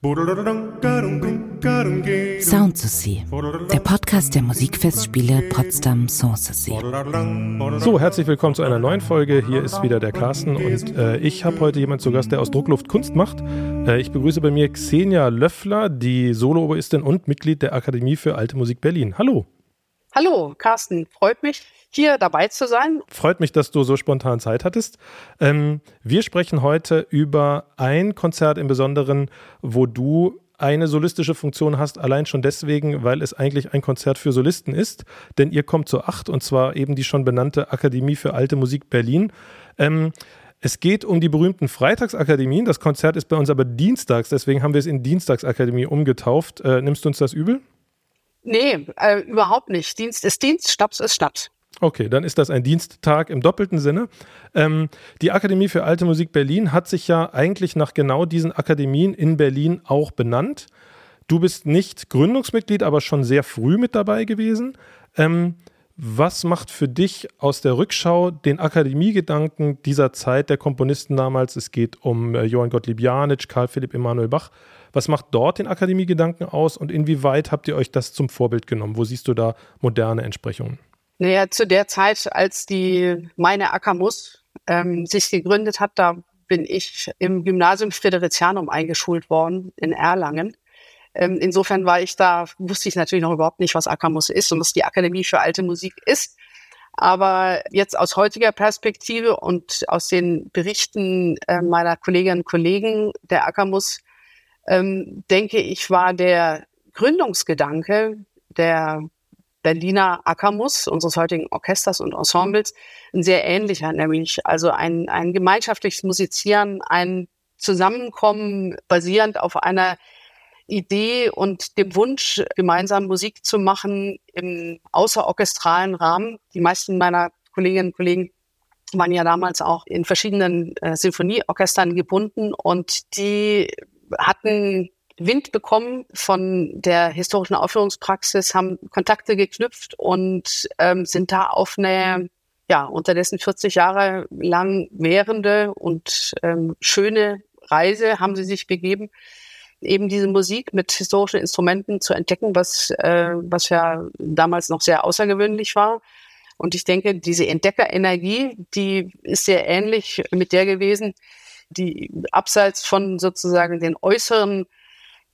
Sound der Podcast der Musikfestspiele Potsdam Sanssouci. So, herzlich willkommen zu einer neuen Folge. Hier ist wieder der Carsten und äh, ich habe heute jemanden zu Gast, der aus Druckluft Kunst macht. Äh, ich begrüße bei mir Xenia Löffler, die Solooberistin und Mitglied der Akademie für Alte Musik Berlin. Hallo. Hallo, Carsten. Freut mich, hier dabei zu sein. Freut mich, dass du so spontan Zeit hattest. Ähm, wir sprechen heute über ein Konzert im Besonderen, wo du eine solistische Funktion hast, allein schon deswegen, weil es eigentlich ein Konzert für Solisten ist, denn ihr kommt zu acht und zwar eben die schon benannte Akademie für Alte Musik Berlin. Ähm, es geht um die berühmten Freitagsakademien. Das Konzert ist bei uns aber dienstags, deswegen haben wir es in Dienstagsakademie umgetauft. Äh, nimmst du uns das übel? Nee, äh, überhaupt nicht. Dienst ist Dienst, Schnaps ist Schnaps. Okay, dann ist das ein Diensttag im doppelten Sinne. Ähm, die Akademie für Alte Musik Berlin hat sich ja eigentlich nach genau diesen Akademien in Berlin auch benannt. Du bist nicht Gründungsmitglied, aber schon sehr früh mit dabei gewesen. Ähm, was macht für dich aus der Rückschau den Akademiegedanken dieser Zeit der Komponisten damals? Es geht um äh, Johann Gottlieb Janitsch, Karl Philipp Emanuel Bach. Was macht dort den Akademiegedanken aus und inwieweit habt ihr euch das zum Vorbild genommen? Wo siehst du da moderne Entsprechungen? Naja, zu der Zeit, als die meine Ackermus ähm, sich gegründet hat, da bin ich im Gymnasium Fridericianum eingeschult worden in Erlangen. Ähm, insofern war ich da, wusste ich natürlich noch überhaupt nicht, was Ackermus ist und was die Akademie für alte Musik ist. Aber jetzt aus heutiger Perspektive und aus den Berichten äh, meiner Kolleginnen und Kollegen der Ackermus, ähm, denke ich, war der Gründungsgedanke der Berliner Ackermus, unseres heutigen Orchesters und Ensembles, ein sehr ähnlicher, nämlich also ein, ein gemeinschaftliches Musizieren, ein Zusammenkommen basierend auf einer Idee und dem Wunsch, gemeinsam Musik zu machen im außerorchestralen Rahmen. Die meisten meiner Kolleginnen und Kollegen waren ja damals auch in verschiedenen äh, Sinfonieorchestern gebunden und die hatten Wind bekommen von der historischen Aufführungspraxis, haben Kontakte geknüpft und ähm, sind da auf eine ja unterdessen 40 Jahre lang währende und ähm, schöne Reise haben sie sich begeben, eben diese Musik mit historischen Instrumenten zu entdecken, was äh, was ja damals noch sehr außergewöhnlich war. Und ich denke, diese Entdeckerenergie, die ist sehr ähnlich mit der gewesen, die abseits von sozusagen den äußeren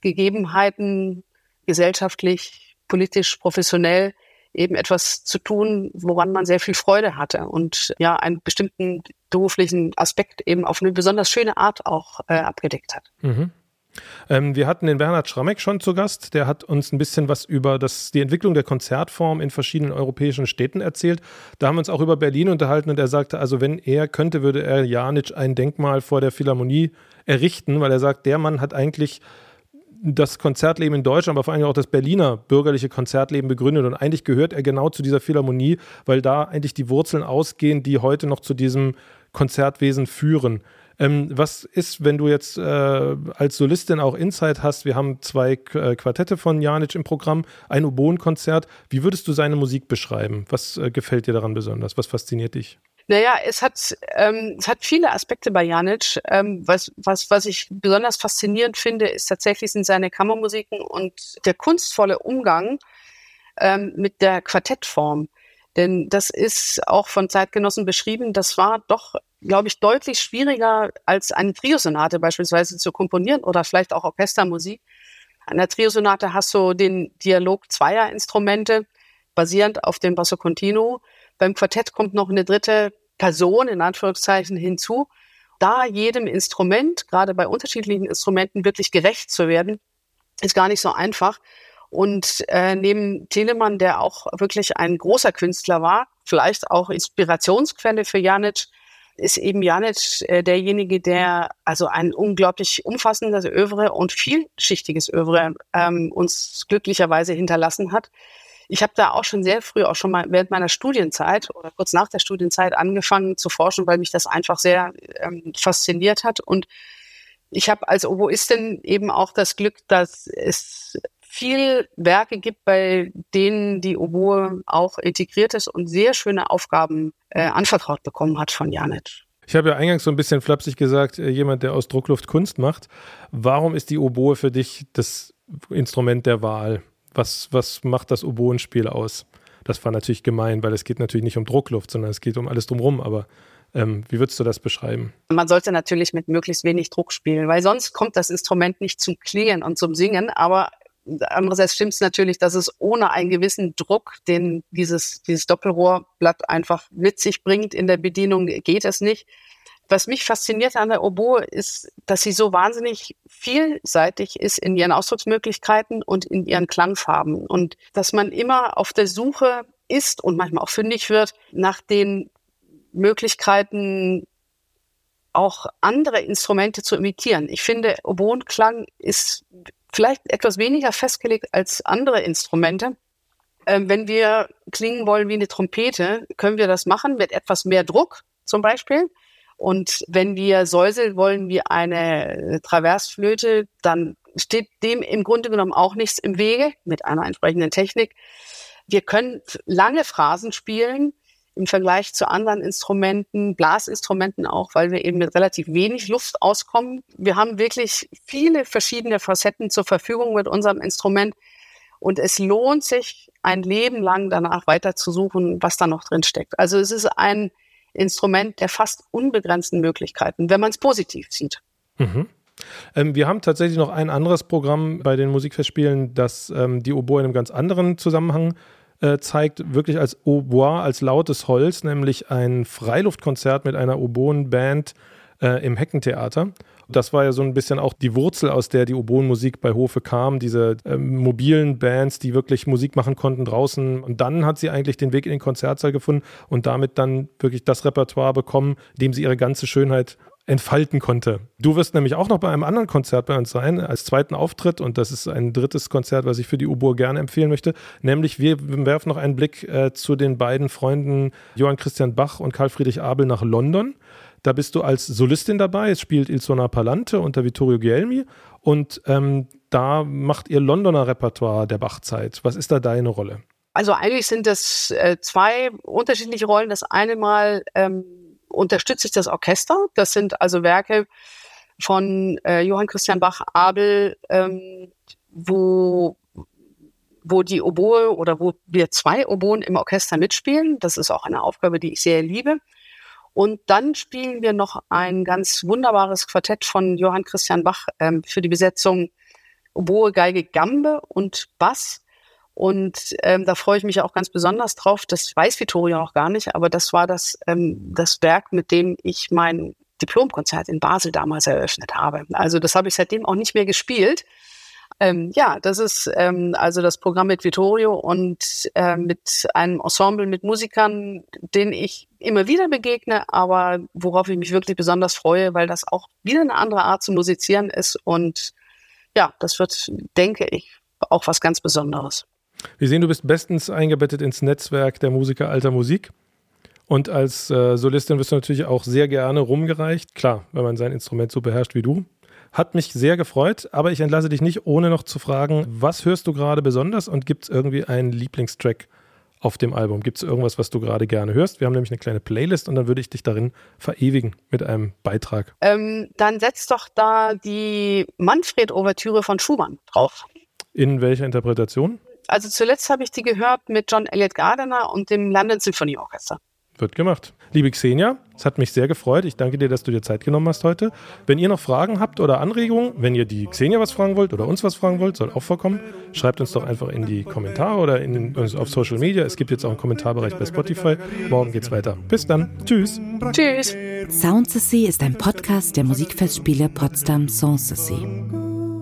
Gegebenheiten gesellschaftlich, politisch, professionell eben etwas zu tun, woran man sehr viel Freude hatte und ja einen bestimmten beruflichen Aspekt eben auf eine besonders schöne Art auch äh, abgedeckt hat. Mhm. Ähm, wir hatten den Bernhard Schrammeck schon zu Gast. Der hat uns ein bisschen was über das, die Entwicklung der Konzertform in verschiedenen europäischen Städten erzählt. Da haben wir uns auch über Berlin unterhalten und er sagte, also wenn er könnte, würde er Janitsch ein Denkmal vor der Philharmonie errichten, weil er sagt, der Mann hat eigentlich das Konzertleben in Deutschland, aber vor allem auch das Berliner bürgerliche Konzertleben begründet. Und eigentlich gehört er genau zu dieser Philharmonie, weil da eigentlich die Wurzeln ausgehen, die heute noch zu diesem Konzertwesen führen. Ähm, was ist, wenn du jetzt äh, als Solistin auch Insight hast? Wir haben zwei äh, Quartette von Janic im Programm, ein Oboenkonzert. Wie würdest du seine Musik beschreiben? Was äh, gefällt dir daran besonders? Was fasziniert dich? Naja, es hat, ähm, es hat viele Aspekte bei Janic. Ähm, was, was, was ich besonders faszinierend finde, ist tatsächlich sind seine Kammermusiken und der kunstvolle Umgang ähm, mit der Quartettform. Denn das ist auch von Zeitgenossen beschrieben, das war doch, glaube ich, deutlich schwieriger als eine Triosonate beispielsweise zu komponieren oder vielleicht auch Orchestermusik. An der Triosonate hast du den Dialog zweier Instrumente basierend auf dem Basso Continuo beim Quartett kommt noch eine dritte Person in Anführungszeichen hinzu. Da jedem Instrument, gerade bei unterschiedlichen Instrumenten, wirklich gerecht zu werden, ist gar nicht so einfach. Und äh, neben Telemann, der auch wirklich ein großer Künstler war, vielleicht auch Inspirationsquelle für Janic, ist eben Janic äh, derjenige, der also ein unglaublich umfassendes Övre und vielschichtiges Övre ähm, uns glücklicherweise hinterlassen hat. Ich habe da auch schon sehr früh, auch schon mal während meiner Studienzeit oder kurz nach der Studienzeit angefangen zu forschen, weil mich das einfach sehr ähm, fasziniert hat. Und ich habe als Oboistin eben auch das Glück, dass es viel Werke gibt, bei denen die Oboe auch integriert ist und sehr schöne Aufgaben äh, anvertraut bekommen hat von Janet. Ich habe ja eingangs so ein bisschen flapsig gesagt, äh, jemand, der aus Druckluft Kunst macht. Warum ist die Oboe für dich das Instrument der Wahl? Was, was macht das Oboenspiel aus? Das war natürlich gemein, weil es geht natürlich nicht um Druckluft, sondern es geht um alles drumherum. Aber ähm, wie würdest du das beschreiben? Man sollte natürlich mit möglichst wenig Druck spielen, weil sonst kommt das Instrument nicht zum Klingen und zum Singen. Aber andererseits stimmt es natürlich, dass es ohne einen gewissen Druck, den dieses, dieses Doppelrohrblatt einfach mit sich bringt in der Bedienung, geht es nicht. Was mich fasziniert an der Oboe ist, dass sie so wahnsinnig vielseitig ist in ihren Ausdrucksmöglichkeiten und in ihren Klangfarben und dass man immer auf der Suche ist und manchmal auch fündig wird nach den Möglichkeiten, auch andere Instrumente zu imitieren. Ich finde, Oboenklang ist vielleicht etwas weniger festgelegt als andere Instrumente. Ähm, wenn wir klingen wollen wie eine Trompete, können wir das machen mit etwas mehr Druck zum Beispiel. Und wenn wir säuseln wollen wie eine Traversflöte, dann steht dem im Grunde genommen auch nichts im Wege mit einer entsprechenden Technik. Wir können lange Phrasen spielen im Vergleich zu anderen Instrumenten, Blasinstrumenten auch, weil wir eben mit relativ wenig Luft auskommen. Wir haben wirklich viele verschiedene Facetten zur Verfügung mit unserem Instrument. Und es lohnt sich, ein Leben lang danach weiter zu suchen, was da noch drin steckt. Also es ist ein Instrument der fast unbegrenzten Möglichkeiten, wenn man es positiv sieht. Mhm. Ähm, wir haben tatsächlich noch ein anderes Programm bei den Musikfestspielen, das ähm, die Oboe in einem ganz anderen Zusammenhang äh, zeigt, wirklich als Oboe, als lautes Holz, nämlich ein Freiluftkonzert mit einer Oboenband äh, im Heckentheater. Das war ja so ein bisschen auch die Wurzel, aus der die Oboenmusik bei Hofe kam, diese äh, mobilen Bands, die wirklich Musik machen konnten draußen. Und dann hat sie eigentlich den Weg in den Konzertsaal gefunden und damit dann wirklich das Repertoire bekommen, dem sie ihre ganze Schönheit entfalten konnte. Du wirst nämlich auch noch bei einem anderen Konzert bei uns sein, als zweiten Auftritt. Und das ist ein drittes Konzert, was ich für die Oboe gerne empfehlen möchte. Nämlich, wir werfen noch einen Blick äh, zu den beiden Freunden Johann Christian Bach und Karl Friedrich Abel nach London. Da bist du als Solistin dabei. Es spielt Ilsona Palante unter Vittorio Guelmi. Und ähm, da macht ihr Londoner Repertoire der Bachzeit. Was ist da deine Rolle? Also eigentlich sind das äh, zwei unterschiedliche Rollen. Das eine Mal ähm, unterstütze ich das Orchester. Das sind also Werke von äh, Johann Christian Bach Abel, ähm, wo wo die Oboe oder wo wir zwei Oboen im Orchester mitspielen. Das ist auch eine Aufgabe, die ich sehr liebe. Und dann spielen wir noch ein ganz wunderbares Quartett von Johann Christian Bach ähm, für die Besetzung Oboe, Geige, Gambe und Bass. Und ähm, da freue ich mich auch ganz besonders drauf. Das weiß Vittoria noch gar nicht, aber das war das, ähm, das Werk, mit dem ich mein Diplomkonzert in Basel damals eröffnet habe. Also das habe ich seitdem auch nicht mehr gespielt. Ähm, ja, das ist ähm, also das Programm mit Vittorio und äh, mit einem Ensemble mit Musikern, denen ich immer wieder begegne, aber worauf ich mich wirklich besonders freue, weil das auch wieder eine andere Art zu musizieren ist. Und ja, das wird, denke ich, auch was ganz Besonderes. Wir sehen, du bist bestens eingebettet ins Netzwerk der Musiker alter Musik. Und als äh, Solistin wirst du natürlich auch sehr gerne rumgereicht. Klar, wenn man sein Instrument so beherrscht wie du. Hat mich sehr gefreut, aber ich entlasse dich nicht, ohne noch zu fragen, was hörst du gerade besonders und gibt es irgendwie einen Lieblingstrack auf dem Album? Gibt es irgendwas, was du gerade gerne hörst? Wir haben nämlich eine kleine Playlist und dann würde ich dich darin verewigen mit einem Beitrag. Ähm, dann setz doch da die Manfred-Ouvertüre von Schumann drauf. In welcher Interpretation? Also zuletzt habe ich die gehört mit John Elliott Gardiner und dem London Symphony Orchestra. Wird gemacht. Liebe Xenia, es hat mich sehr gefreut. Ich danke dir, dass du dir Zeit genommen hast heute. Wenn ihr noch Fragen habt oder Anregungen, wenn ihr die Xenia was fragen wollt oder uns was fragen wollt, soll auch vorkommen, schreibt uns doch einfach in die Kommentare oder in, auf Social Media. Es gibt jetzt auch einen Kommentarbereich bei Spotify. Morgen geht's weiter. Bis dann. Tschüss. Tschüss. Soundsessy ist ein Podcast der Musikfestspiele Potsdam Sanssouci.